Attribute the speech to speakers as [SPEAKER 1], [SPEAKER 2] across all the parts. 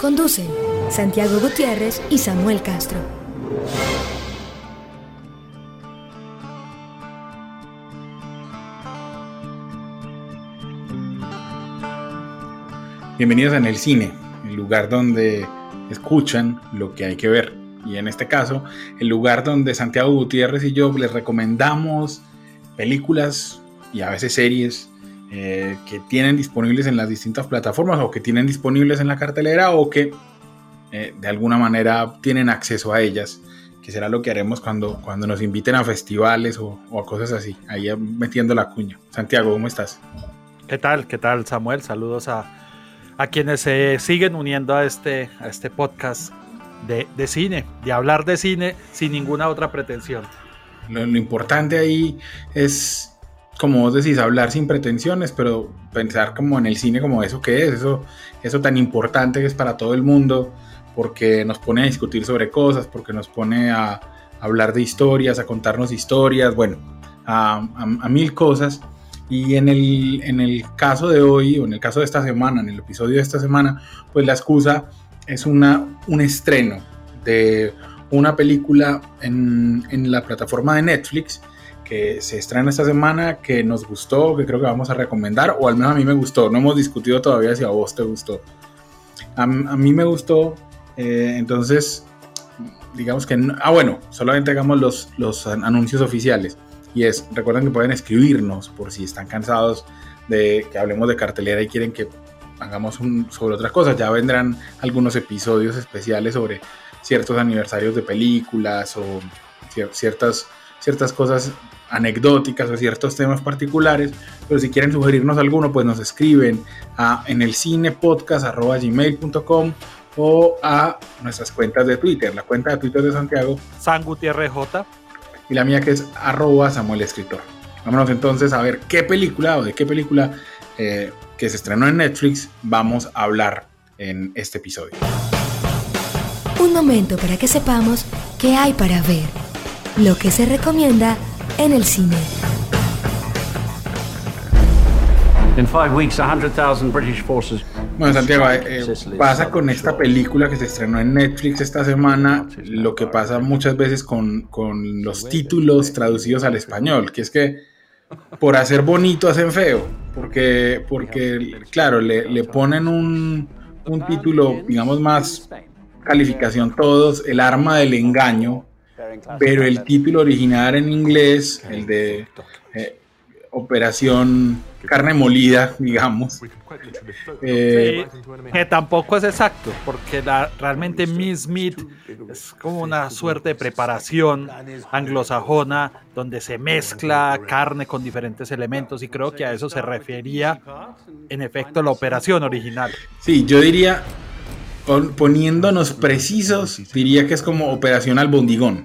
[SPEAKER 1] Conducen Santiago Gutiérrez y Samuel Castro.
[SPEAKER 2] Bienvenidos en el cine, el lugar donde escuchan lo que hay que ver. Y en este caso, el lugar donde Santiago Gutiérrez y yo les recomendamos películas y a veces series eh, que tienen disponibles en las distintas plataformas o que tienen disponibles en la cartelera o que eh, de alguna manera tienen acceso a ellas, que será lo que haremos cuando, cuando nos inviten a festivales o, a cosas así, ahí metiendo la cuña. Santiago, ¿cómo estás?
[SPEAKER 3] ¿Qué tal? ¿Qué tal, Samuel? Saludos a, a quienes se siguen uniendo a este, a este podcast de, de, cine, de hablar de cine sin ninguna otra pretensión.
[SPEAKER 2] Lo, lo importante ahí es como vos decís, hablar sin pretensiones, pero pensar como en el cine como eso que es, eso, eso tan importante que es para todo el mundo, porque nos pone a discutir sobre cosas, porque nos pone a, hablar de historias, a contarnos historias, bueno, a, mil cosas. Y en el, en el caso de hoy, o en el caso de esta semana, en el episodio de esta semana, pues la excusa es una, un estreno de una película en, en la plataforma de Netflix que se estrena esta semana, que nos gustó, que creo que vamos a recomendar, o al menos a mí me gustó. No hemos discutido todavía si a vos te gustó. A, mí me gustó, eh, entonces, digamos que... ah, bueno, solamente hagamos los, los anuncios oficiales. Y es, recuerden que pueden escribirnos por si están cansados de que hablemos de cartelera y quieren que hagamos sobre otras cosas. Ya vendrán algunos episodios especiales sobre ciertos aniversarios de películas o ciertas, ciertas cosas anecdóticas o ciertos temas particulares, pero si quieren sugerirnos alguno, pues nos escriben a en el cinepodcast.gmail.com o a nuestras cuentas de Twitter, la cuenta de Twitter de Santiago,
[SPEAKER 3] San Gutiérrez J,
[SPEAKER 2] y la mía que es arroba Samuel Escritor. Vámonos entonces a ver qué película o de qué película eh, que se estrenó en Netflix vamos a hablar en este episodio.
[SPEAKER 1] Un momento para que sepamos qué hay para ver, lo que se recomienda en el cine.
[SPEAKER 2] Bueno, Santiago, eh, eh, pasa con esta película que se estrenó en Netflix esta semana lo que pasa muchas veces con, con los títulos traducidos al español, que es que por hacer bonito hacen feo, porque, porque claro, le, le ponen un, un título, digamos, más calificación todos, el arma del engaño, pero el título original en inglés, el de eh, Operación Carne Molida, digamos.
[SPEAKER 3] Eh, que tampoco es exacto, porque realmente Miss Meat es como una suerte de preparación anglosajona donde se mezcla carne con diferentes elementos y creo que a eso se refería en efecto la operación original.
[SPEAKER 2] Sí, yo diría poniéndonos precisos, diría que es como operación albondigón.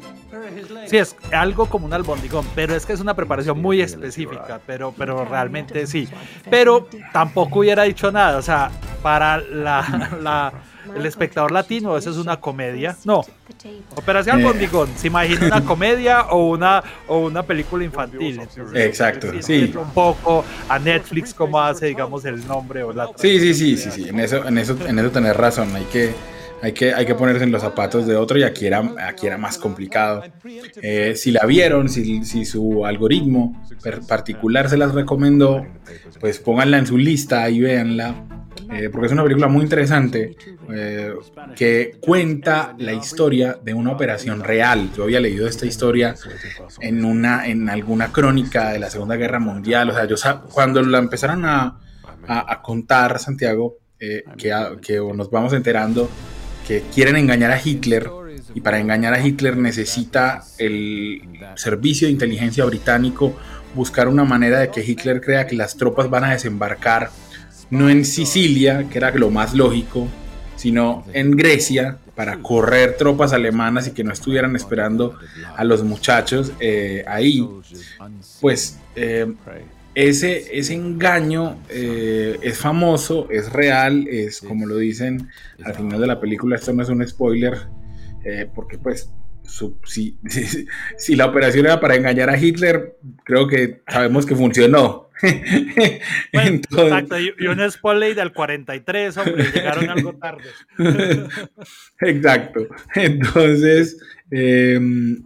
[SPEAKER 3] Sí, es algo como un albondigón, pero es que es una preparación muy específica, pero, pero realmente sí. Pero tampoco hubiera dicho nada, o sea, para la, el espectador latino eso es una comedia. No, Operación eh. Albondigón, se imagina una comedia o una, o una película infantil.
[SPEAKER 2] Exacto, sí.
[SPEAKER 3] Un poco a Netflix como hace, digamos, el nombre o la...
[SPEAKER 2] Sí, sí, sí, sí, sí, en eso, en eso, en eso tenés razón, hay que hay que, hay que ponerse en los zapatos de otro y aquí era, aquí era más complicado. Eh, si la vieron, si, si, su algoritmo particular se las recomendó, pues pónganla en su lista y véanla, eh, porque es una película muy interesante eh, que cuenta la historia de una operación real. Yo había leído esta historia en, una, en alguna crónica de la Segunda Guerra Mundial, o sea, yo cuando la empezaron a, contar, Santiago, que, que nos vamos enterando que quieren engañar a Hitler y para engañar a Hitler necesita el servicio de inteligencia británico buscar una manera de que Hitler crea que las tropas van a desembarcar no en Sicilia, que era lo más lógico, sino en Grecia para correr tropas alemanas y que no estuvieran esperando a los muchachos eh, ahí. Pues eh, ese, ese engaño eh, es famoso, es real, es como lo dicen al final de la película, esto no es un spoiler, porque pues si, si, la operación era para engañar a Hitler, creo que sabemos que funcionó.
[SPEAKER 3] exacto, y, un spoiler del 43, hombre, llegaron algo tarde.
[SPEAKER 2] exacto. Entonces, em,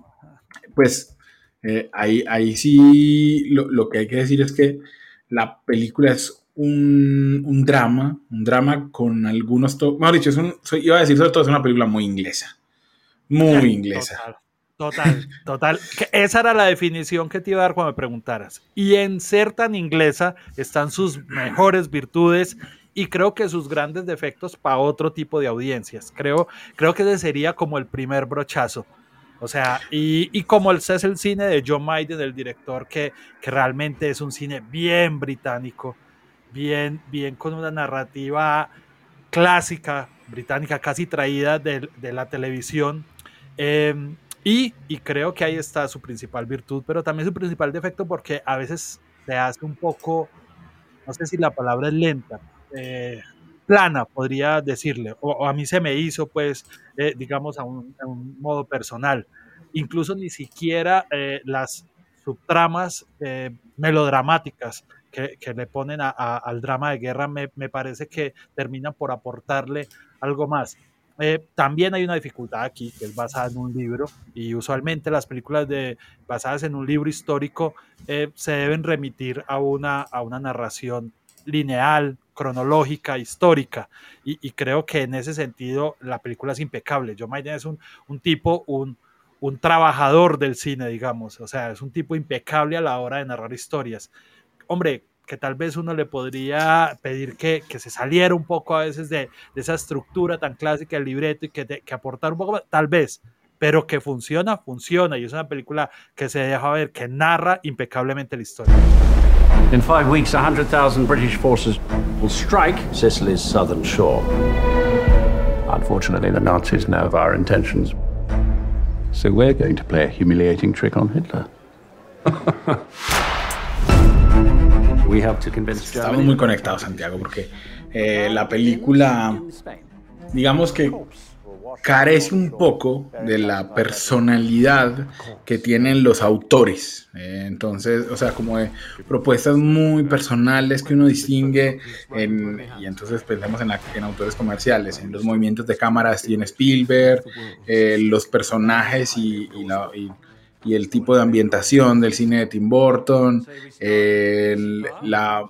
[SPEAKER 2] pues eh, ahí, ahí sí lo, que hay que decir es que la película es un, drama, un drama con algunos... Mejor dicho, es un, iba a decir sobre todo es una película muy inglesa muy inglesa.
[SPEAKER 3] Total, total. Esa era la definición que te iba a dar cuando me preguntaras. Y en ser tan inglesa están sus mejores virtudes y creo que sus grandes defectos para otro tipo de audiencias. Creo, creo que ese sería como el primer brochazo. O sea, y, como el, es el cine de John Maiden, el director, que, que realmente es un cine bien británico, bien, bien con una narrativa clásica británica, casi traída de, de la televisión Em, y, y, creo que ahí está su principal virtud, pero también su principal defecto porque a veces se hace un poco, no sé si la palabra es lenta, eh, plana, podría decirle, o, a mí se me hizo, pues, eh, digamos, a un, modo personal. Incluso ni siquiera eh, las subtramas melodramáticas que, que, le ponen a, al drama de guerra me, me parece que terminan por aportarle algo más. Eh, también hay una dificultad aquí, que es basada en un libro, y usualmente las películas de, basadas en un libro histórico eh, se deben remitir a una, a una narración lineal, cronológica, histórica, y, creo que en ese sentido la película es impecable. Joe Maiden es un, un tipo, un, un trabajador del cine, digamos, o sea, es un tipo impecable a la hora de narrar historias. Hombre, que tal vez uno le podría pedir que, que se saliera un poco a veces de, de, esa estructura tan clásica del libreto y que, que aportar un poco más, tal vez, pero que funciona, funciona y es una película que se deja ver, que narra impecablemente la historia. In five weeks, 100,000 British forces will strike Sicily's southern shore. Unfortunately, the Nazis know of our intentions. So we're going to play a humiliating trick on Hitler.
[SPEAKER 2] Estamos muy conectados, Santiago, porque eh, la película, digamos que carece un poco de la personalidad que tienen los autores. Eh, entonces, o sea, como de propuestas muy personales que uno distingue, y entonces pensemos en, autores comerciales, en los movimientos de cámara de Steven Spielberg, eh, los personajes y, la, y el tipo de ambientación del cine de Tim Burton, el, la,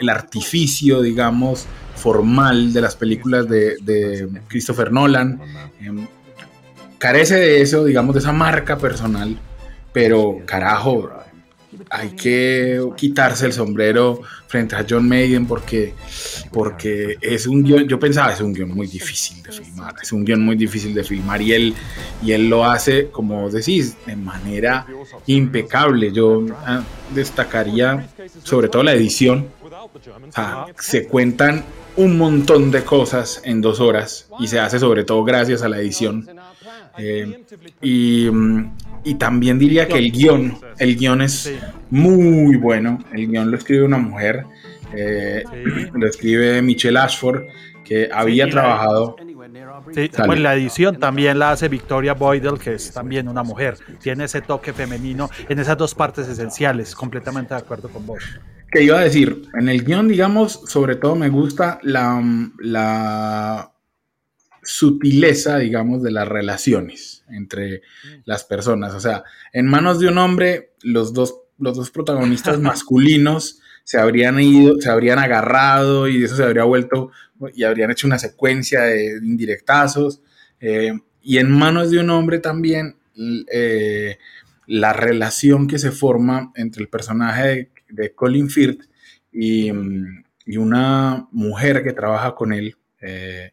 [SPEAKER 2] el, artificio, digamos, formal de las películas de, Christopher Nolan. Em, carece de eso, digamos, de esa marca personal, pero carajo, hay que quitarse el sombrero frente a John Maiden porque, porque es un guion, yo pensaba, es un guion muy difícil de filmar, es un guion muy difícil de filmar y él, y él lo hace, como decís, de manera impecable. Yo ah, destacaría sobre todo la edición, se cuentan un montón de cosas en dos horas y se hace sobre todo gracias a la edición. Eh, y, y también diría que el guion, el guion es muy bueno. El guion lo escribe una mujer, eh, lo escribe Michelle Ashford, que había trabajado.
[SPEAKER 3] Sí, pues la edición también la hace Victoria Boydell, que es también una mujer. Tiene ese toque femenino en esas dos partes esenciales. Completamente de acuerdo con vos.
[SPEAKER 2] Que iba a decir, en el guion, digamos, sobre todo me gusta la, la sutileza, digamos, de las relaciones entre las personas. O sea, en manos de un hombre, los dos, los dos protagonistas masculinos se habrían ido, se habrían agarrado y eso se habría vuelto y habrían hecho una secuencia de indirectazos. Eh, y en manos de un hombre también, eh, la relación que se forma entre el personaje de, Colin Firth y, y, una mujer que trabaja con él. Eh,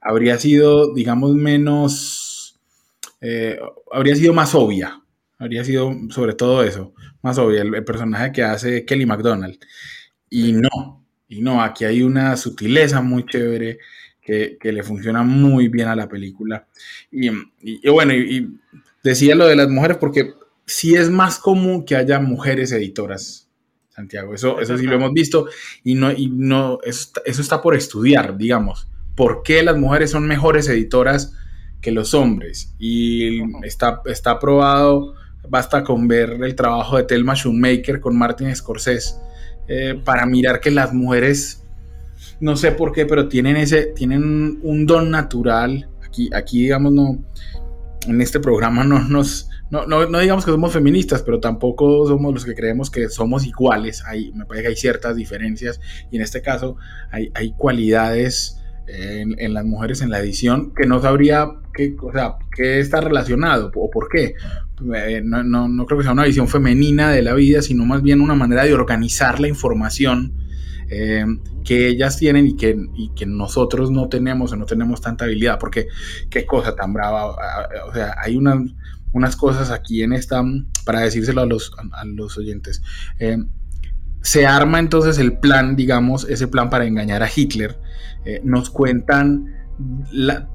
[SPEAKER 2] habría sido, digamos, menos, eh, habría sido más obvia, habría sido sobre todo eso, más obvia, el, personaje que hace Kelly McDonald. Y no, y no, aquí hay una sutileza muy chévere que, le funciona muy bien a la película. Y, bueno, y, decía lo de las mujeres porque sí es más común que haya mujeres editoras, Santiago. Eso, eso sí lo hemos visto y, no, y no, eso, eso está por estudiar, digamos. ¿Por qué las mujeres son mejores editoras que los hombres? Y está, está probado, basta con ver el trabajo de Thelma Shoemaker con Martin Scorsese eh, para mirar que las mujeres no sé por qué, pero tienen ese, tienen un don natural. Aquí, aquí digamos, no, en este programa no nos, no, no, digamos que somos feministas, pero tampoco somos los que creemos que somos iguales. Hay, me parece que hay ciertas diferencias y en este caso hay, hay cualidades en, las mujeres en la edición que no sabría qué, o sea, qué está relacionado o por qué. Eh, no, no, no creo que sea una visión femenina de la vida, sino más bien una manera de organizar la información eh, que ellas tienen y que, que nosotros no tenemos o no tenemos tanta habilidad, porque qué cosa tan brava, o sea, hay unas, unas cosas aquí en esta, para decírselo a los, a los oyentes. Eh, se arma entonces el plan, digamos, ese plan para engañar a Hitler. Eh, nos cuentan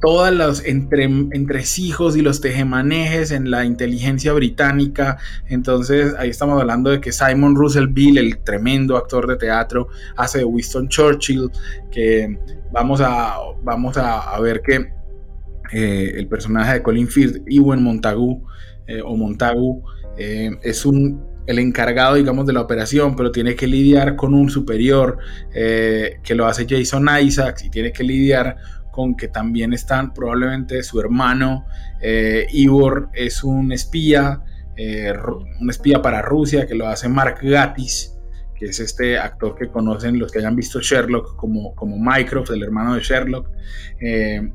[SPEAKER 2] todos los entre, entresijos y los tejemanejes en la inteligencia británica. Entonces, ahí estamos hablando de que Simon Russell Bill, el tremendo actor de teatro, hace de Winston Churchill, que vamos a, vamos a, ver que eh, el personaje de Colin Firth, Ewan Montagu, eh, o Montagu, es un el encargado, digamos, de la operación, pero tiene que lidiar con un superior que lo hace Jason Isaacs y tiene que lidiar con que también están probablemente su hermano eh, Ivor es un espía, eh, un espía para Rusia que lo hace Mark Gatiss, que es este actor que conocen los que hayan visto Sherlock como, como Mycroft, el hermano de Sherlock. Eh,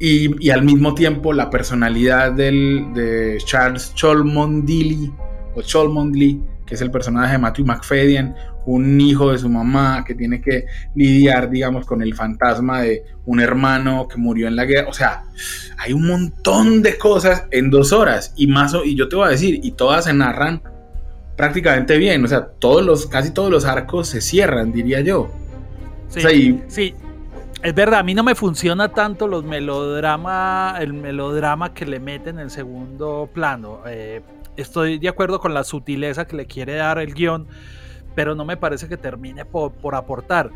[SPEAKER 2] y, al mismo tiempo la personalidad del, de Charles Cholmondeley o Cholmondeley que es el personaje de Matthew McFadden, un hijo de su mamá que tiene que lidiar, digamos, con el fantasma de un hermano que murió en la guerra. O sea, hay un montón de cosas en dos horas y más, y yo te voy a decir, y todas se narran prácticamente bien. O sea, todos los, casi todos los arcos se cierran, diría yo.
[SPEAKER 3] Sí, sí. Es verdad, a mí no me funciona tanto los melodrama, el melodrama que le meten en el segundo plano. Eh, estoy de acuerdo con la sutileza que le quiere dar el guion, pero no me parece que termine por, aportar.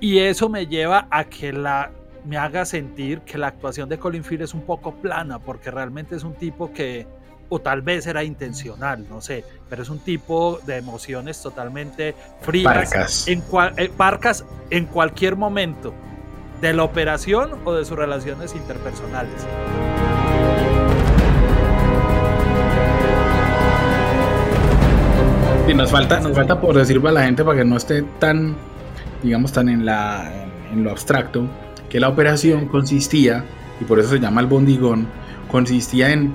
[SPEAKER 3] Y eso me lleva a que la me haga sentir que la actuación de Colin Firth es un poco plana, porque realmente es un tipo que, o tal vez era intencional, no sé, pero es un tipo de emociones totalmente frías, En, eh, parcas en cualquier momento, de la operación o de sus relaciones interpersonales.
[SPEAKER 2] Sí, nos falta, nos falta por decirle a la gente para que no esté tan, digamos, tan en, la, en lo abstracto, que la operación consistía, y por eso se llama el bondigón, consistía en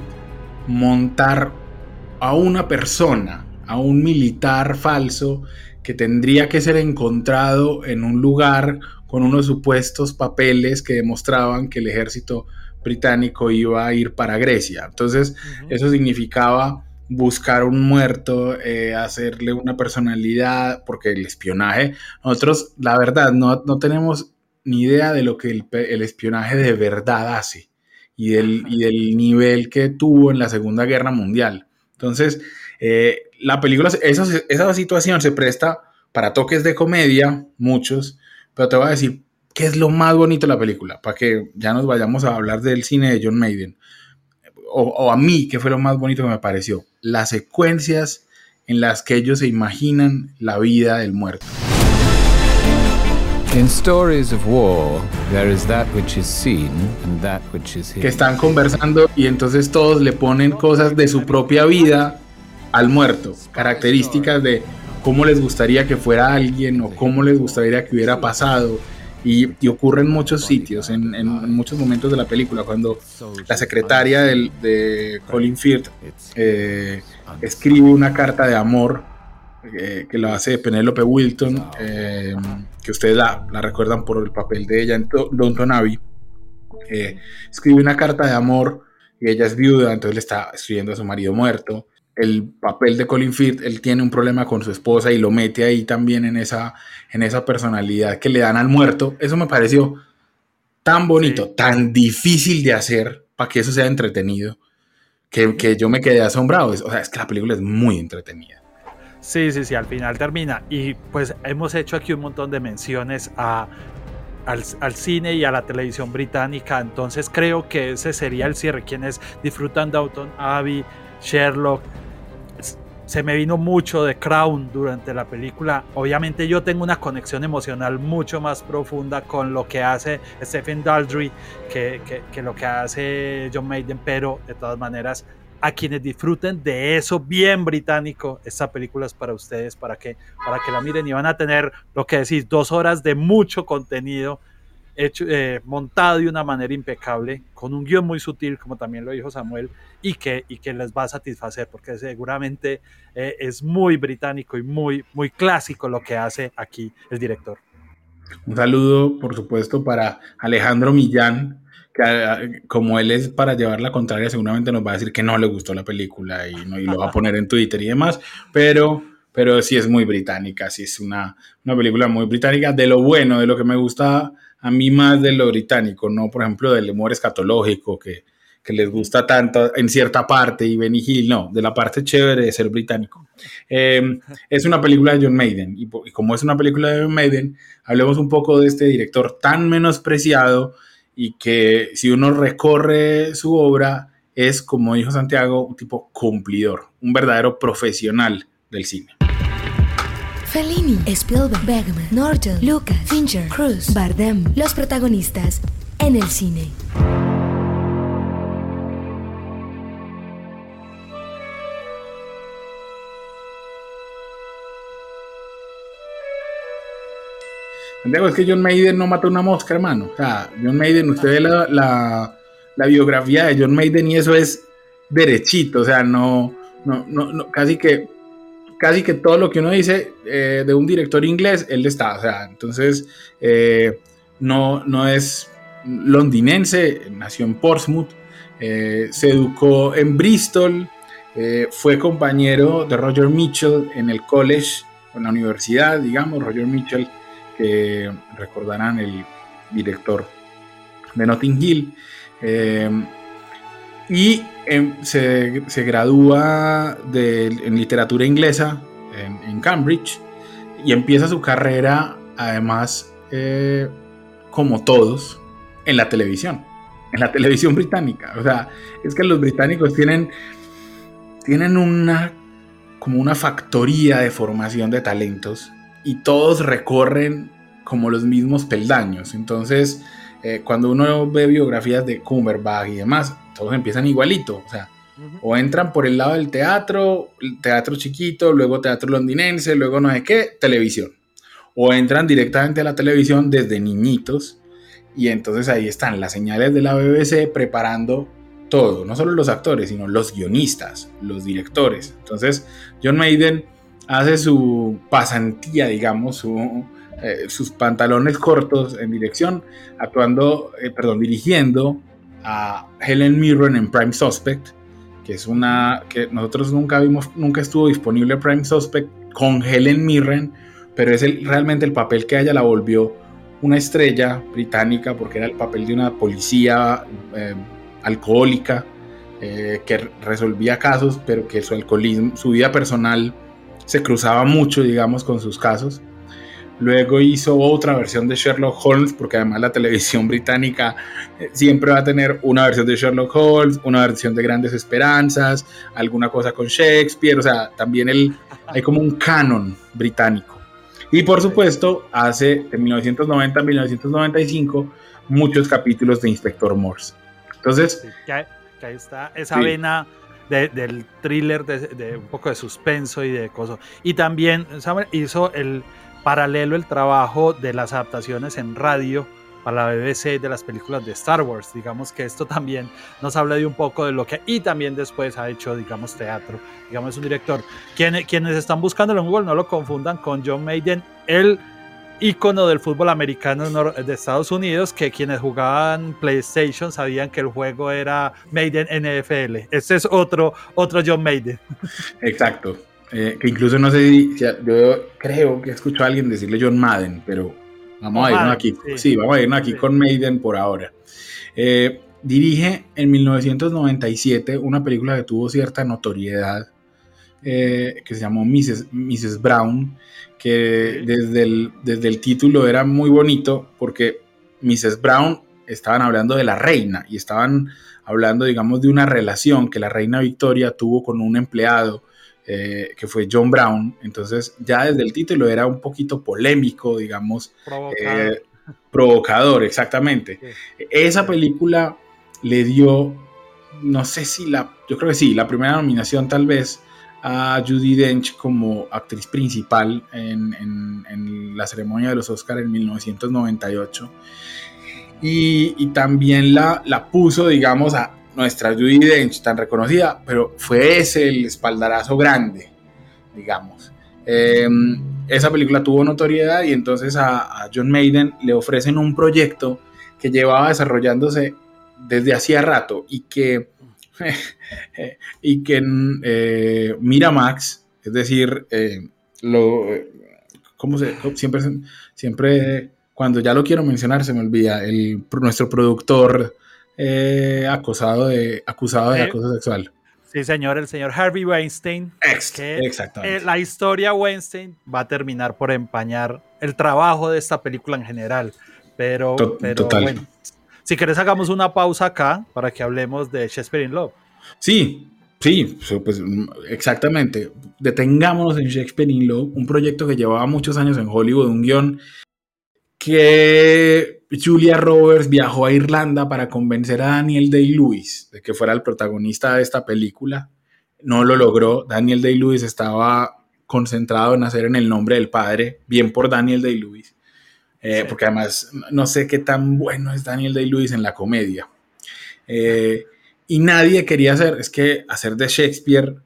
[SPEAKER 2] montar a una persona, a un militar falso, que tendría que ser encontrado en un lugar con unos supuestos papeles que demostraban que el ejército británico iba a ir para Grecia. Entonces, eso significaba buscar un muerto, eh, hacerle una personalidad, porque el espionaje, nosotros, la verdad, no, tenemos ni idea de lo que el, espionaje de verdad hace y del, y del, nivel que tuvo en la Segunda Guerra Mundial. Entonces, eh, la película, esa, esa situación se presta para toques de comedia, muchos, pero te voy a decir qué es lo más bonito de la película, para que ya nos vayamos a hablar del cine de John Maiden o, a mí, que fue lo más bonito que me pareció, las secuencias en las que ellos se imaginan la vida del muerto. Que están conversando y entonces todos le ponen cosas de su propia vida al muerto, características de cómo les gustaría que fuera alguien o cómo les gustaría que hubiera pasado y, ocurre en muchos sitios, en, muchos momentos de la película, cuando la secretaria de Colin Firth eh, escribe una carta de amor eh, que lo hace Penélope Wilton, eh, que ustedes la, recuerdan por el papel de ella en Downton Abbey. escribe una carta de amor y ella es viuda, entonces le está escribiendo a su marido muerto el papel de Colin Firth, él tiene un problema con su esposa y lo mete ahí también en esa, en esa personalidad que le dan al muerto. Eso me pareció tan bonito, tan difícil de hacer para que eso sea entretenido, que, que yo me quedé asombrado. O sea, es que la película es muy entretenida.
[SPEAKER 3] Sí, sí, sí, al final termina. Y pues hemos hecho aquí un montón de menciones a, al, al, cine y a la televisión británica. Entonces creo que ese sería el cierre. Quienes disfrutan Downton Abbey, Sherlock, se me vino mucho de Crown durante la película. Obviamente yo tengo una conexión emocional mucho más profunda con lo que hace Stephen Daldry que, que, lo que hace John Maiden, pero de todas maneras a quienes disfruten de eso bien británico, esta película es para ustedes, para que, para que la miren y van a tener lo que decís, dos horas de mucho contenido hecho, eh, montado de una manera impecable, con un guion muy sutil, como también lo dijo Samuel, y que, y que les va a satisfacer, porque seguramente eh, es muy británico y muy, muy clásico lo que hace aquí el director.
[SPEAKER 2] Un saludo, por supuesto, para Alejandro Millán, que ah, como él es para llevar la contraria, seguramente nos va a decir que no le gustó la película y, y lo va a poner en Twitter y demás, pero pero sí es muy británica, sí es una, una película muy británica, de lo bueno, de lo que me gusta a mí más de lo británico, no por ejemplo del humor escatológico que, que les gusta tanto en cierta parte y Benny Hill, no, de la parte chévere de ser británico. Em, es una película de John Maiden y, y, como es una película de John Maiden, hablemos un poco de este director tan menospreciado y que si uno recorre su obra es, como dijo Santiago, un tipo cumplidor, un verdadero profesional del cine.
[SPEAKER 1] Fellini, Spielberg, Bergman, Norton, Lucas, Fincher, Cruz, Bardem, los protagonistas en el cine.
[SPEAKER 2] Es que John Maiden no mata una mosca, hermano. O sea, John Maiden, usted ve la, la, la biografía de John Maiden y eso es derechito, o sea, no, no, no casi que casi que todo lo que uno dice eh, de un director inglés, él está. O sea, entonces eh, no, no es londinense, nació en Portsmouth, eh, se educó en Bristol, fue compañero de Roger Mitchell en el college, en la universidad, digamos, Roger Mitchell, que recordarán el director de Notting Hill. y Se, se, gradúa en literatura inglesa en, Cambridge y empieza su carrera, además, eh, como todos, en la televisión, en la televisión británica. O sea, es que los británicos tienen, tienen una, como una factoría de formación de talentos y todos recorren como los mismos peldaños. Entonces, eh, cuando uno ve biografías de Cumberbatch y demás, todos empiezan igualito, o sea, o entran por el lado del teatro, teatro chiquito, luego teatro londinense, luego no sé qué, televisión. O entran directamente a la televisión desde niñitos y entonces ahí están las señales de la BBC preparando todo, no solo los actores, sino los guionistas, los directores. Entonces, John Maiden hace su pasantía, digamos, su, eh, sus pantalones cortos en dirección, actuando, eh, perdón, dirigiendo a Helen Mirren en Prime Suspect, que es una que nosotros nunca vimos, nunca estuvo disponible Prime Suspect con Helen Mirren, pero es realmente el papel que ella la volvió una estrella británica porque era el papel de una policía eh, alcohólica que resolvía casos, pero que su alcoholismo, su vida personal se cruzaba mucho, digamos, con sus casos. Luego hizo otra versión de Sherlock Holmes, porque además la televisión británica eh, siempre va a tener una versión de Sherlock Holmes, una versión de Grandes Esperanzas, alguna cosa con Shakespeare, o sea, también el, hay como un canon británico. Y por supuesto, hace de 1990 a 1995 muchos capítulos de Inspector Morse. Entonces,
[SPEAKER 3] que, ahí está esa vena del thriller, de, de, un poco de suspenso y de cosas. Y también Samuel hizo el paralelo el trabajo de las adaptaciones en radio para la BBC de las películas de Star Wars. Digamos que esto también nos habla de un poco de lo que y también después ha hecho, digamos, teatro. Digamos, es un director. Quienes, quienes están buscando en Google no lo confundan con John Maiden, el ícono del fútbol americano de Estados Unidos, que quienes jugaban PlayStation sabían que el juego era Maiden NFL. Este es otro, otro John Maiden.
[SPEAKER 2] Exacto. Eh, que incluso no sé si, yo creo que escuchado a alguien decirle John Madden, pero Vamos a irnos aquí, sí. vamos a irnos aquí con Maiden por ahora. Eh, dirige en 1997 una película que tuvo cierta notoriedad, eh, que se llamó Mrs. Mrs. Brown, que desde el, desde el título era muy bonito porque Mrs. Brown estaban hablando de la reina y estaban hablando, digamos, de una relación que la reina Victoria tuvo con un empleado eh, que fue John Brown. Entonces, ya desde el título era un poquito polémico, digamos. Provocador. Eh, provocador, exactamente. Esa película le dio, no sé si la, yo creo que sí, la primera nominación tal vez a Judy Dench como actriz principal en, la ceremonia de los Oscars en 1998. Y, también la, la puso, digamos, a nuestra Judy Dench tan reconocida, pero fue ese el espaldarazo grande, digamos. Em, esa película tuvo notoriedad y entonces a, John Maiden le ofrecen un proyecto que llevaba desarrollándose desde hacía rato y que, y que eh, Miramax, es decir, eh, lo, ¿cómo se, siempre, siempre cuando ya lo quiero mencionar se me olvida, el, nuestro productor eh, acosado de, acusado de acoso sexual.
[SPEAKER 3] Sí, señor, el señor Harvey Weinstein.
[SPEAKER 2] exactamente.
[SPEAKER 3] Eh, la historia Weinstein va a terminar por empañar el trabajo de esta película en general. Pero, pero bueno, si querés hagamos una pausa acá para que hablemos de Shakespeare in Love.
[SPEAKER 2] Sí, sí, pues exactamente. Detengámonos en Shakespeare in Love, un proyecto que llevaba muchos años en Hollywood, un guion que Julia Roberts viajó a Irlanda para convencer a Daniel Day-Lewis de que fuera el protagonista de esta película. No lo logró. Daniel Day-Lewis estaba concentrado en hacer en el nombre del padre, bien por Daniel Day-Lewis. Eh, porque además no sé qué tan bueno es Daniel Day-Lewis en la comedia. Eh, y nadie quería hacer, es que hacer de Shakespeare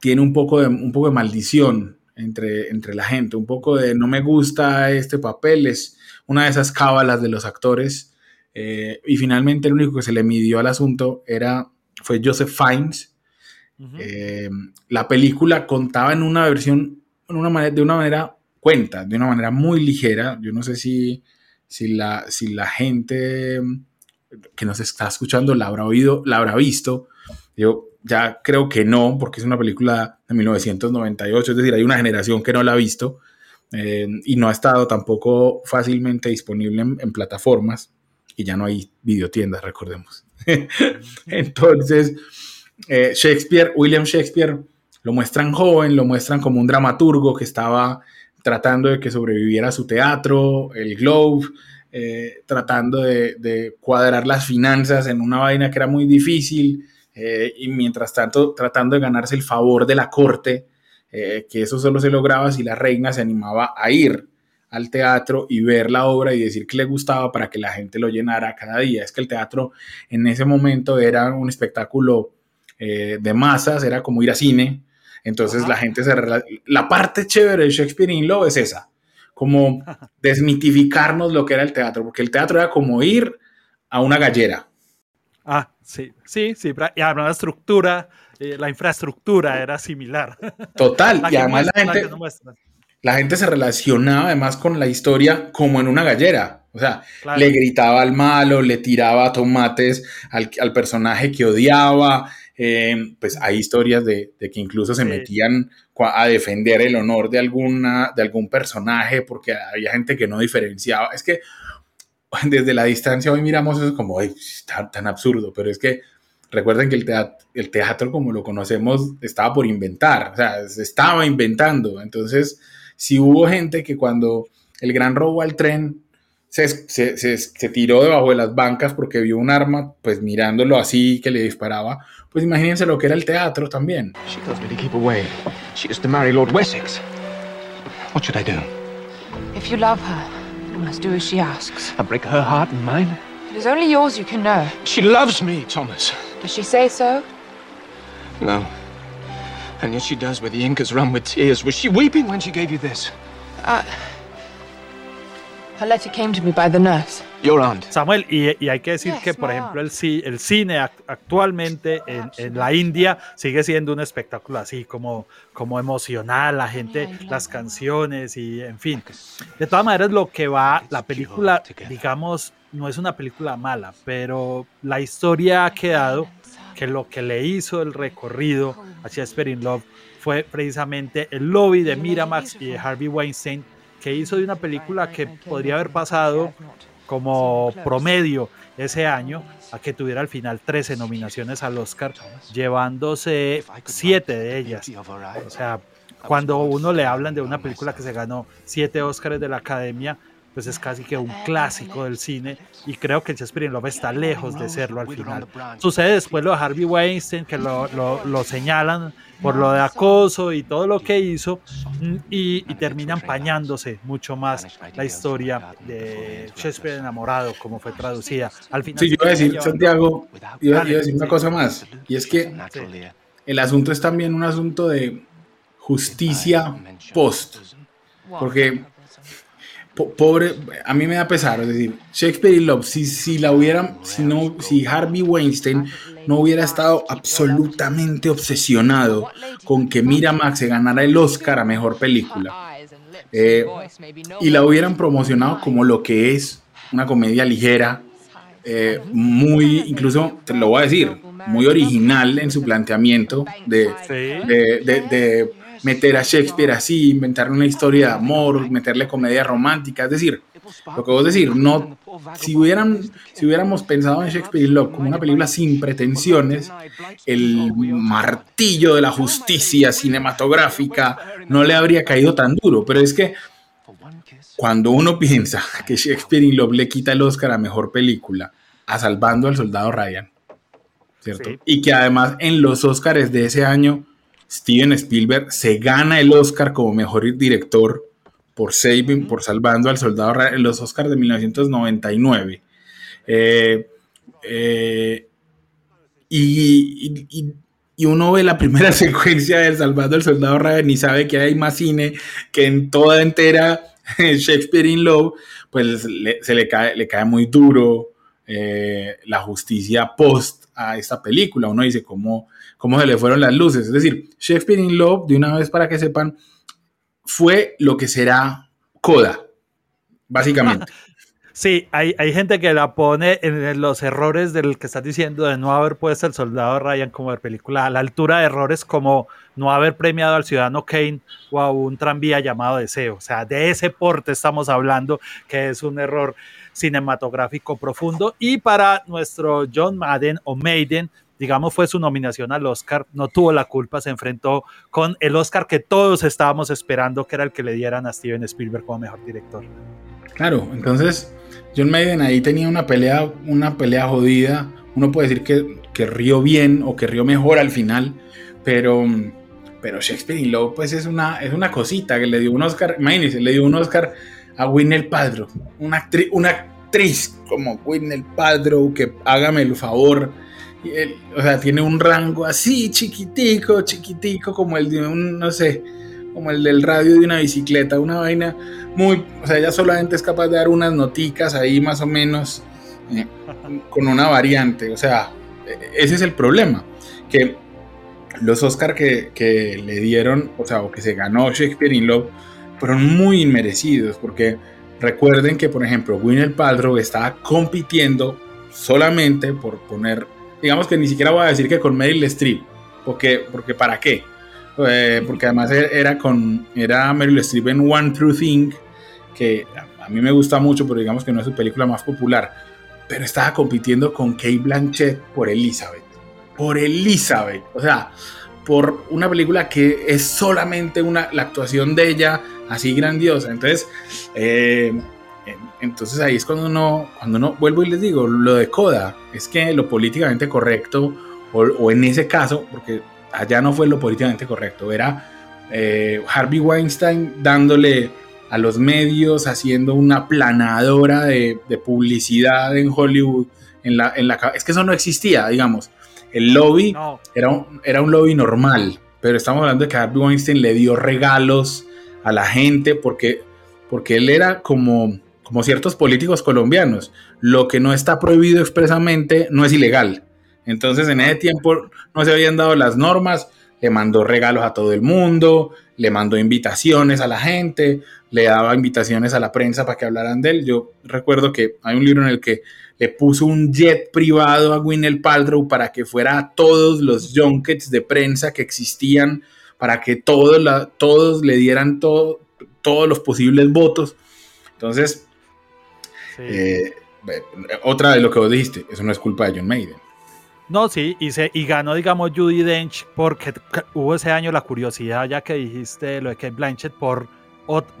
[SPEAKER 2] tiene un poco de, un poco de maldición entre, entre la gente, un poco de no me gusta este papel, es una de esas cábalas de los actores. Eh, y finalmente el único que se le midió al asunto era, fue Joseph Fiennes. Eh, la película contaba en una versión, en una manera, de una manera, cuenta, de una manera muy ligera. Yo no sé si, si, la, si la gente que nos está escuchando la habrá oído, la habrá visto. Yo ya creo que no, porque es una película de 1998, es decir, hay una generación que no la ha visto eh, y no ha estado tampoco fácilmente disponible en, plataformas y ya no hay videotiendas, recordemos. Entonces, eh, Shakespeare, William Shakespeare, lo muestran joven, lo muestran como un dramaturgo que estaba tratando de que sobreviviera su teatro, el Globe, eh, tratando de, de, cuadrar las finanzas en una vaina que era muy difícil, eh, y mientras tanto tratando de ganarse el favor de la corte, eh, que eso solo se lograba si la reina se animaba a ir al teatro y ver la obra y decir que le gustaba para que la gente lo llenara cada día. Es que el teatro en ese momento era un espectáculo eh, de masas, era como ir a cine. Entonces la gente se... La parte chévere de Shakespeare in Love es esa, como desmitificarnos lo que era el teatro, porque el teatro era como ir a una gallera.
[SPEAKER 3] Ah, Sí, sí, sí. Y además la estructura, eh, la infraestructura era similar.
[SPEAKER 2] Total, y además la gente, la, gente se relacionaba además con la historia como en una gallera. O sea, le gritaba al malo, le tiraba tomates al, personaje que odiaba. Eh, pues hay historias de, que incluso se metían a defender el honor de, alguna, de algún personaje porque había gente que no diferenciaba. Es que desde la distancia hoy miramos eso como, está tan absurdo, pero es que recuerden que el teatro, el teatro como lo conocemos estaba por inventar, o sea, se estaba inventando. Entonces, si hubo gente que cuando el gran robo al tren se, se, se, tiró debajo de las bancas porque vio un arma, pues mirándolo así que le disparaba, pues imagínense lo que era el teatro también. She me to keep away. She is to marry Lord Wessex.
[SPEAKER 4] What should I do? If you love her, must do as she asks.
[SPEAKER 5] And break her heart and mine?
[SPEAKER 4] It is only yours you can know.
[SPEAKER 5] She loves me, Thomas.
[SPEAKER 4] Does she say so?
[SPEAKER 5] No. And yet she does where the ink has run with tears. Was she weeping when she gave you this? Uh,
[SPEAKER 4] Her letter came to me by the nurse.
[SPEAKER 3] Samuel, y, y hay que decir que, por ejemplo, el, ci- el cine ac- actualmente en, en la India sigue siendo un espectáculo así como, como emocional, la gente, las canciones y en fin. De todas maneras, lo que va, la película, digamos, no es una película mala, pero la historia ha quedado que lo que le hizo el recorrido a Shakespeare in Love fue precisamente el lobby de Miramax y de Harvey Weinstein que hizo de una película que podría haber pasado como promedio ese año a que tuviera al final 13 nominaciones al Oscar, llevándose 7 de ellas. O sea, cuando uno le hablan de una película que se ganó 7 Oscars de la Academia, pues es casi que un clásico del cine y creo que Shakespeare in Love está lejos de serlo al final. Sucede después lo de Harvey Weinstein, que lo, lo- lo señalan por lo de acoso y todo lo que hizo mm, y, y termina empañándose mucho más la historia de Shakespeare enamorado, como fue traducida. Al final
[SPEAKER 2] Sí, yo iba a decir, Santiago, iba, iba a decir una cosa más, y es que el asunto es también un asunto de justicia post, porque po- pobre, a mí me da pesar, es decir, Shakespeare in Love, si, si la hubieran, si no, si Harvey Weinstein no hubiera estado absolutamente obsesionado con que Miramax se ganara el Oscar a mejor película, eh, y la hubieran promocionado como lo que es una comedia ligera, eh, muy, incluso te lo voy a decir, muy original en su planteamiento de,
[SPEAKER 3] Sí.
[SPEAKER 2] de, de- de meter a Shakespeare así, inventar una historia de amor, meterle comedia romántica, es decir, lo que vos decir, no, si, hubieran, si hubiéramos pensado en Shakespeare Love como una película sin pretensiones, el martillo de la justicia cinematográfica no le habría caído tan duro, pero es que cuando uno piensa que Shakespeare in Love le quita el Oscar a mejor película a Salvando al Soldado Ryan, ¿cierto?
[SPEAKER 3] Sí.
[SPEAKER 2] Y que además en los Oscars de ese año Steven Spielberg se gana el Oscar como mejor director por Saving, por Salvando al Soldado Ryan en los Oscars de 1999. Eh, eh, y, y- uno ve la primera secuencia de Salvando al Soldado Ryan y sabe que hay más cine que en toda entera Shakespeare in Love, pues le- se le cae, le cae muy duro eh, la justicia post a esta película. Uno dice cómo, cómo se le fueron las luces. Es decir, Shakespeare in Love, de una vez para que sepan, fue lo que será Coda, básicamente.
[SPEAKER 3] Sí, hay, hay gente que la pone en los errores del que estás diciendo de no haber puesto el soldado Ryan como de película, a la altura de errores como no haber premiado al ciudadano Kane o a un tranvía llamado Deseo. O sea, de ese porte estamos hablando, que es un error cinematográfico profundo. Y para nuestro John Madden o Maiden, digamos, fue su nominación al Oscar, no tuvo la culpa, se enfrentó con el Oscar que todos estábamos esperando, que era el que le dieran a Steven Spielberg como mejor director.
[SPEAKER 2] Claro, entonces John Maiden ahí tenía una pelea, una pelea jodida. Uno puede decir que, que rió bien o que rió mejor al final, pero, pero Shakespeare in Love pues es una, es una cosita que le dio un Oscar, imagínense, le dio un Oscar a Gwyneth Paltrow, una actriz, una actriz como Gwyneth Paltrow que hágame el favor. O sea, tiene un rango así chiquitico, chiquitico, como el de un, no sé, como el del radio de una bicicleta, una vaina muy, o sea, ella solamente es capaz de dar unas noticas ahí más o menos eh, con una variante, o sea, ese es el problema, que los Oscar que, que le dieron, o sea, o que se ganó Shakespeare in Love, fueron muy inmerecidos, porque recuerden que, por ejemplo, Gwyneth Paltrow estaba compitiendo solamente por poner, digamos que ni siquiera voy a decir que con Meryl Streep, porque, porque ¿para qué? Eh, porque además era con era Meryl Streep en One True Thing que a, mí me gusta mucho pero digamos que no es su película más popular. Pero estaba compitiendo con Kate Blanchett por Elizabeth. Por Elizabeth. O sea por una película que es solamente una la actuación de ella así grandiosa. Entonces eh, entonces ahí es cuando uno cuando vuelvo y les digo lo de Coda es que lo políticamente correcto o en ese caso porque allá no fue lo políticamente correcto, era eh, Harvey Weinstein dándole a los medios, haciendo una planadora de, de publicidad en Hollywood. En la, en la, es que eso no existía, digamos. El lobby
[SPEAKER 3] No.
[SPEAKER 2] era, un, era un lobby normal, pero estamos hablando de que Harvey Weinstein le dio regalos a la gente porque, porque él era como, como ciertos políticos colombianos, lo que no está prohibido expresamente no es ilegal. Entonces en ese tiempo no se habían dado las normas, le mandó regalos a todo el mundo, le mandó invitaciones a la gente, le daba invitaciones a la prensa para que hablaran de él. Yo recuerdo que hay un libro en el que le puso un jet privado a Gwyneth Paltrow para que fuera a todos los junkets de prensa que existían, para que todos, la, todos le dieran todo, todos los posibles votos. Entonces, eh, otra de lo que vos dijiste, eso no es culpa de John Maiden.
[SPEAKER 3] No, sí, y, se, y ganó, digamos, Judy Dench porque hubo ese año la curiosidad, ya que dijiste lo de Kate Blanchett, por,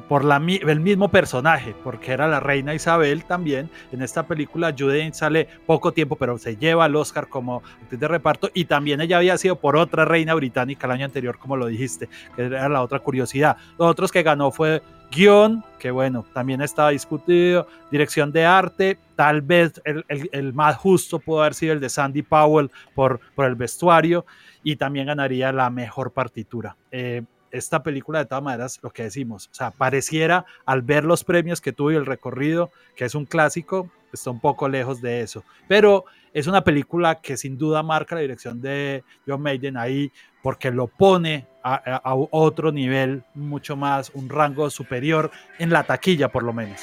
[SPEAKER 3] por la, el mismo personaje, porque era la reina Isabel también. En esta película Judy Dench sale poco tiempo, pero se lleva al Oscar como actriz de reparto, y también ella había sido por otra reina británica el año anterior, como lo dijiste, que era la otra curiosidad. Los otros que ganó fue guion, que bueno, también estaba discutido, dirección de arte, tal vez el, más justo pudo haber sido el de Sandy Powell por, el vestuario y también ganaría la mejor partitura. Eh, esta película de todas maneras, lo que decimos, o sea, pareciera al ver los premios que tuvo y el recorrido, que es un clásico, está un poco lejos de eso, pero es una película que sin duda marca la dirección de John Maiden ahí porque lo pone a, otro nivel, mucho más, un rango superior en la taquilla por lo menos.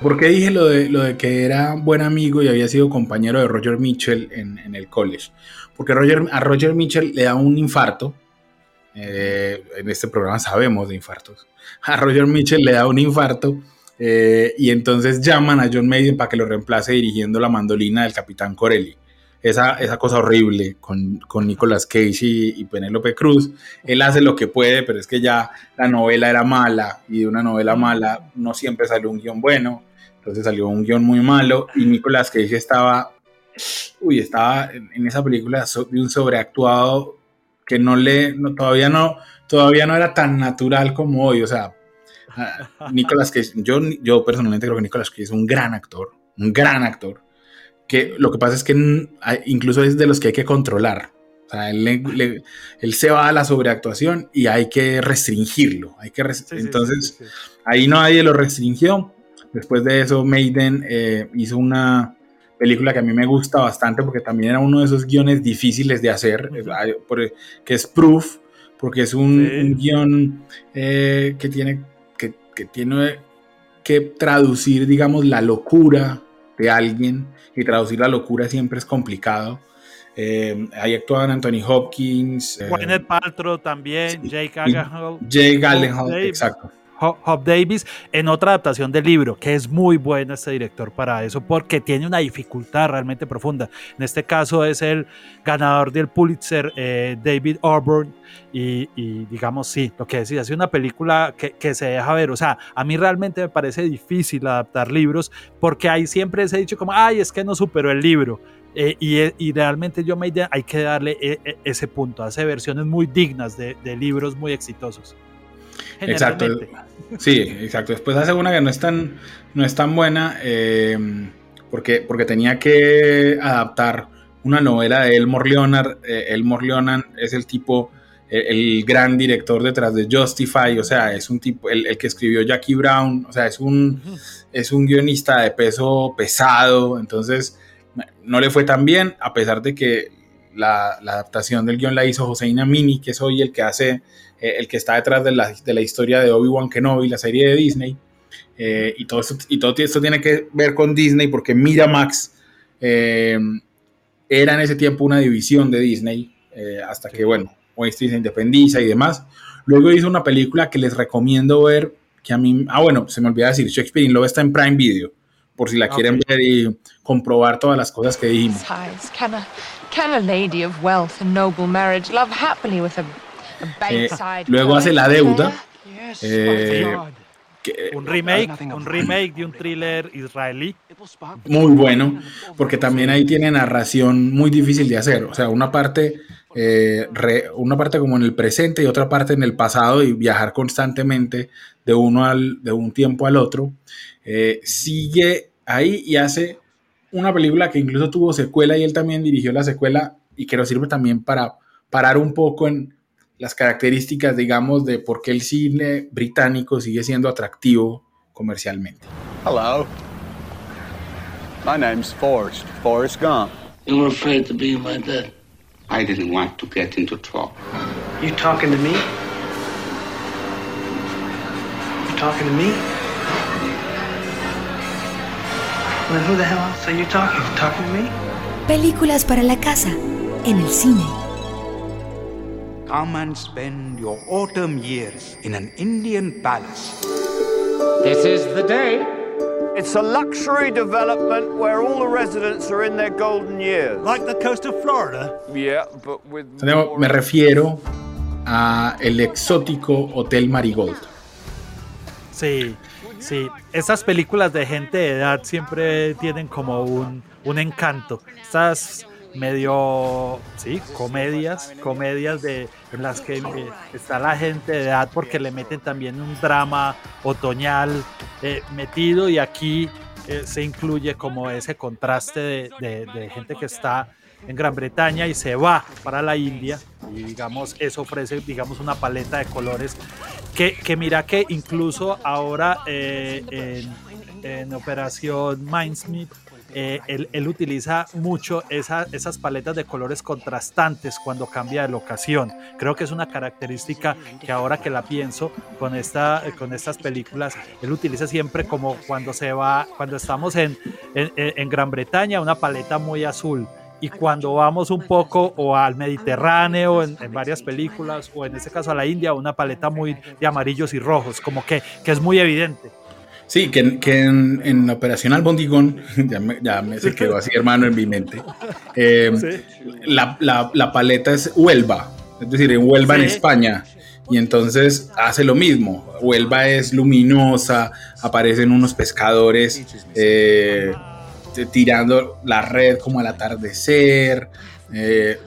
[SPEAKER 2] ¿Por qué dije lo de, lo de que era buen amigo y había sido compañero de Roger Mitchell en, el college? Porque Roger, a Roger Mitchell le da un infarto. Eh, en este programa sabemos de infartos. A Roger Mitchell le da un infarto eh, y entonces llaman a John Maiden para que lo reemplace dirigiendo la mandolina del Capitán Corelli. Esa, esa cosa horrible con, con Nicolas Cage y, y Penélope Cruz. Él hace lo que puede, pero es que ya la novela era mala y de una novela mala no siempre salió un guion bueno. Entonces salió un guion muy malo y Nicolas Cage estaba, uy, estaba en, esa película de un sobreactuado que no le, todavía no, todavía no era tan natural como hoy. O sea, Nicolas Cage, yo, yo personalmente creo que Nicolas Cage es un gran actor, un gran actor, que lo que pasa es que incluso es de los que hay que controlar. O sea, él, se va a la sobreactuación y hay que restringirlo. Hay que Entonces, ahí nadie lo restringió. Después de eso, Maiden eh, hizo una película que a mí me gusta bastante porque también era uno de esos guiones difíciles de hacer, que es Proof, porque es un, guion eh, que tiene que tiene que traducir, digamos, la locura de alguien, y traducir la locura siempre es complicado. Eh, ahí actuaban Anthony Hopkins.
[SPEAKER 3] Eh, Paltrow también, Jake Gyllenhaal.
[SPEAKER 2] Jake Gyllenhaal, exacto.
[SPEAKER 3] Hop Davis en otra adaptación del libro, que es muy bueno este director para eso, porque tiene una dificultad realmente profunda. En este caso es el ganador del Pulitzer, eh, David Auburn, y, digamos, sí, lo que decía, es una película que, se deja ver. O sea, a mí realmente me parece difícil adaptar libros, porque hay siempre se ha dicho como, ay, es que no superó el libro. Eh, y, y, realmente yo me hay que darle eh, ese punto, hace versiones muy dignas de libros muy exitosos.
[SPEAKER 2] Exacto. Sí, exacto. Después hace una que no es tan, no es tan buena eh, porque, porque tenía que adaptar una novela de Elmore Leonard. Eh, Elmore Leonard es el tipo, el, gran director detrás de Justify, o sea, es un tipo, el, que escribió Jackie Brown, o sea, es un, es un guionista de peso pesado, entonces no le fue tan bien, a pesar de que la, la adaptación del guion la hizo Joseina Mini, que es hoy el que hace eh, el que está detrás de la, de la historia de Obi-Wan Kenobi, la serie de Disney. Eh, y, todo esto, y todo esto tiene que ver con Disney porque Miramax eh, era en ese tiempo una división de Disney, hasta que, bueno, Weinstein se independiza y demás. Luego hizo una película que les recomiendo ver, que a mí, ah, bueno, se me olvidó decir, Shakespeare in Love está en Prime Video, por si la quieren ver y comprobar todas las cosas que dijimos. Can a, lady of wealth and noble marriage love happily with a eh, luego hace La Deuda.
[SPEAKER 3] Eh, un remake, un remake de un thriller israelí.
[SPEAKER 2] Muy bueno, porque también ahí tiene narración muy difícil de hacer. O sea, una parte, eh, una parte como en el presente y otra parte en el pasado y viajar constantemente de uno al, de un tiempo al otro. sigue ahí y hace una película que incluso tuvo secuela y él también dirigió la secuela y que nos sirve también para parar un poco en las características, digamos, de por qué el cine británico sigue siendo atractivo comercialmente.
[SPEAKER 6] Hello. My name's Forrest, Forrest Gump.
[SPEAKER 7] You were afraid to be my dad.
[SPEAKER 8] I didn't want to get into trouble.
[SPEAKER 7] You talking to me? You talking to me? Well, who the hell else are you talking? You talking to me?
[SPEAKER 1] Películas para la casa en el cine.
[SPEAKER 9] Come and spend your autumn years in an Indian palace.
[SPEAKER 10] This is the day.
[SPEAKER 6] It's a luxury development where all the residents are in their golden years.
[SPEAKER 11] Like the coast of Florida?
[SPEAKER 6] Yeah, but with
[SPEAKER 2] Santiago, Me refiero a el exótico Hotel Marigold.
[SPEAKER 3] Sí, sí. Estas películas de gente de edad siempre tienen como un, un encanto. Estas medio, sí, comedias, comedias de, en las que eh, está la gente de edad porque le meten también un drama otoñal eh, metido y aquí eh, se incluye como ese contraste de, de- gente que está en Gran Bretaña y se va para la India y digamos eso ofrece digamos una paleta de colores que, que mira que incluso ahora en, en Operación Mindsmith eh, él, utiliza mucho esa- esas paletas de colores contrastantes cuando cambia de locación. Creo que es una característica que ahora que la pienso con, esta, con estas películas, él utiliza siempre como cuando se va, cuando estamos en, Gran Bretaña, una paleta muy azul. Y cuando vamos un poco o al Mediterráneo en, en varias películas, o en este caso a la India, una paleta muy de amarillos y rojos, como que, que es muy evidente.
[SPEAKER 2] Sí, que, que en, en Operación Albondigón, ya me, ya me se quedó así hermano en mi mente, eh, la, la- la paleta es Huelva, es decir, en Huelva en. España, y entonces hace lo mismo, Huelva es luminosa, aparecen unos pescadores eh, tirando la red como al atardecer, eh,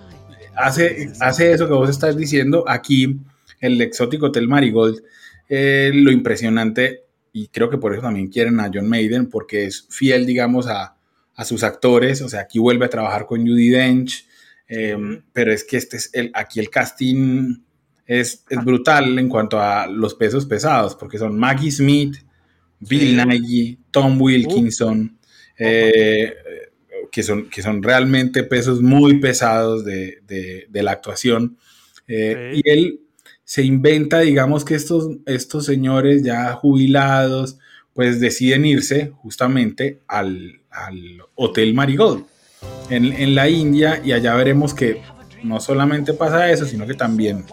[SPEAKER 2] hace, hace eso que vos estás diciendo aquí, el exótico Hotel Marigold, lo impresionante y creo que por eso también quieren a John Maiden, porque es fiel, digamos, a, a sus actores. O sea, aquí vuelve a trabajar con Judy Dench, eh, pero es que este es el, aquí el casting es, es brutal en cuanto a los pesos pesados, porque son Maggie Smith, Bill Nighy, Tom Wilkinson, eh, que, son, que son realmente pesos muy pesados de, de- de la actuación. Eh,
[SPEAKER 3] Sí.
[SPEAKER 2] Y él se inventa, digamos, que estos, estos señores ya jubilados, pues deciden irse justamente al, al Hotel Marigold en, en la India y allá veremos que no solamente pasa eso, sino que también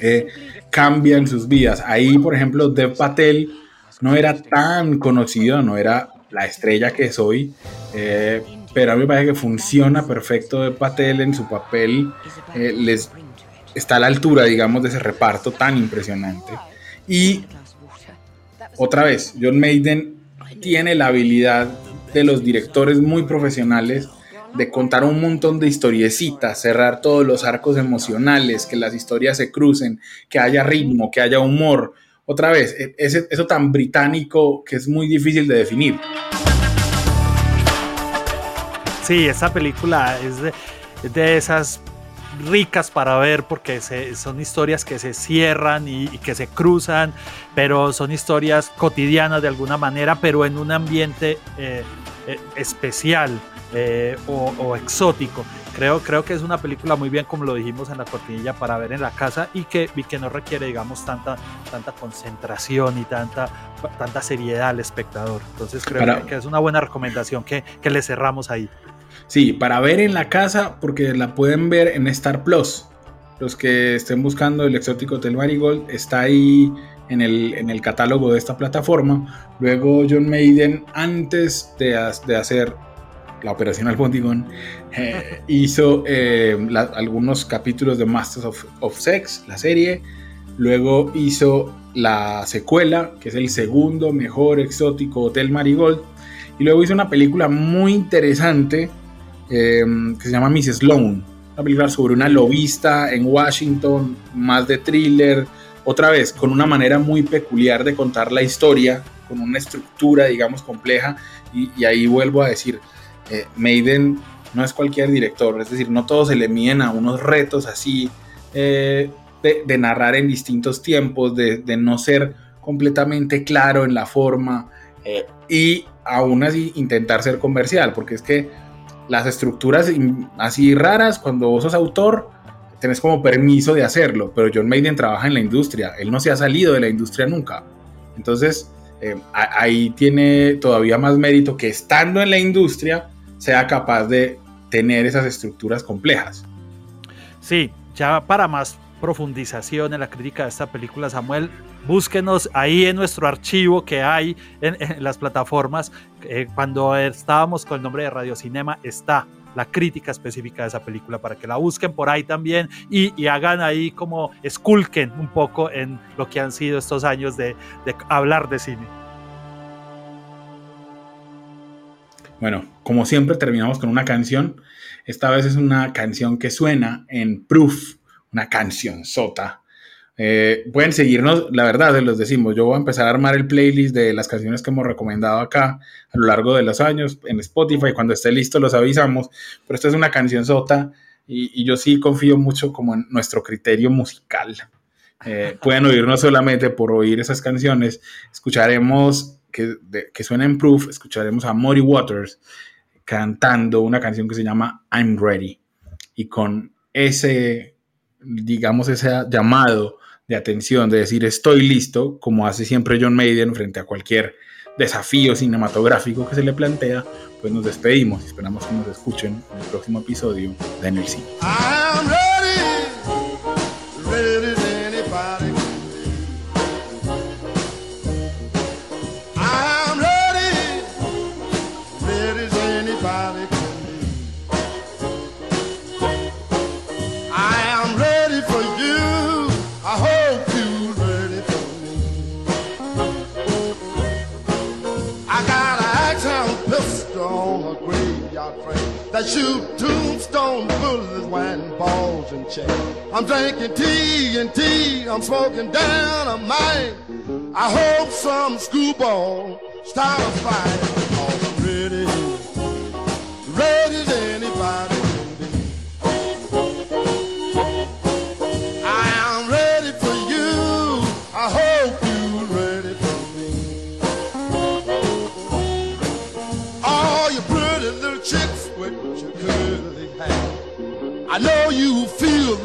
[SPEAKER 2] eh, cambian sus vidas. Ahí, por ejemplo, Dev Patel no era tan conocido, no era la estrella que soy, eh, pero a mí me parece que funciona perfecto Dev Patel en su papel, eh, les está a la altura, digamos, de ese reparto tan impresionante. Y otra vez, John Maiden tiene la habilidad de los directores muy profesionales de contar un montón de historiecitas, cerrar todos los arcos emocionales, que las historias se crucen, que haya ritmo, que haya humor. Otra vez, e- eso tan británico que es muy difícil de definir.
[SPEAKER 3] Sí, esta película es de esas ricas para ver porque se- son historias que se cierran y, y que se cruzan, pero son historias cotidianas de alguna manera, pero en un ambiente eh, eh, especial eh, o, o exótico. Creo, creo que es una película muy bien, como lo dijimos en la cortinilla, para ver en la casa y que, y que no requiere, digamos, tanta, tanta concentración y tanta, tanta seriedad al espectador. Entonces creo
[SPEAKER 2] Para-
[SPEAKER 3] que, que es una buena recomendación que, que le cerramos ahí.
[SPEAKER 2] Sí, para ver en la casa, porque la pueden ver en Star Plus. Los que estén buscando el exótico Hotel Marigold está ahí en el, en el catálogo de esta plataforma. Luego John Maiden, antes de, de hacer la operación Albondigón, eh, hizo eh, algunos capítulos de Masters of, of Sex, la serie. Luego hizo la secuela, que es el segundo mejor exótico Hotel Marigold. Y luego hizo una película muy interesante eh, que se llama Miss Sloan. Una película sobre una lobista en Washington, más de thriller. Otra vez, con una manera muy peculiar de contar la historia, con una estructura, digamos, compleja. Y, y ahí vuelvo a decir, eh, Maiden no es cualquier director, es decir, no todos se le miden a unos retos así eh, de, de narrar en distintos tiempos, de, de, no ser completamente claro en la forma eh, y aún así intentar ser comercial, porque es que las estructuras así raras, cuando vos sos autor, tenés como permiso de hacerlo, pero John Maiden trabaja en la industria, él no se ha salido de la industria nunca. Entonces, eh, ahí tiene todavía más mérito que estando en la industria sea capaz de tener esas estructuras complejas.
[SPEAKER 3] Sí, ya para más profundización en la crítica de esta película, Samuel, búsquenos ahí en nuestro archivo que hay en, las plataformas. Eh, cuando estábamos con el nombre de Radio Cinema, está la crítica específica de esa película para que la busquen por ahí también y, hagan ahí como esculquen un poco en lo que han sido estos años de, de hablar de cine.
[SPEAKER 2] Bueno, como siempre terminamos con una canción. Esta vez es una canción que suena en Proof, una canción sota eh, pueden seguirnos, la verdad, se los decimos. Yo voy a empezar a armar el playlist de las canciones que hemos recomendado acá a lo largo de los años en Spotify. Cuando esté listo, los avisamos. Pero esta es una canción sota y, yo sí confío mucho como en nuestro criterio musical. Eh, pueden oírnos solamente por oír esas canciones. Escucharemos que, que suena en Proof, escucharemos a Mori Waters cantando una canción que se llama I'm Ready. Y con ese, digamos, ese llamado de atención, de decir estoy listo, como hace siempre John Maiden frente a cualquier desafío cinematográfico que se le plantea, pues nos despedimos y esperamos que nos escuchen en el próximo episodio de En el Cine. I'm drinking tea and tea, I'm smoking down a mine. I hope some screwball start a fight.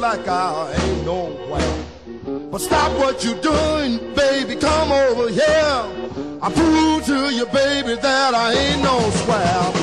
[SPEAKER 2] Like I ain't nowhere. But stop what you're doing, baby, come over here. I prove to you, baby, that I ain't no square.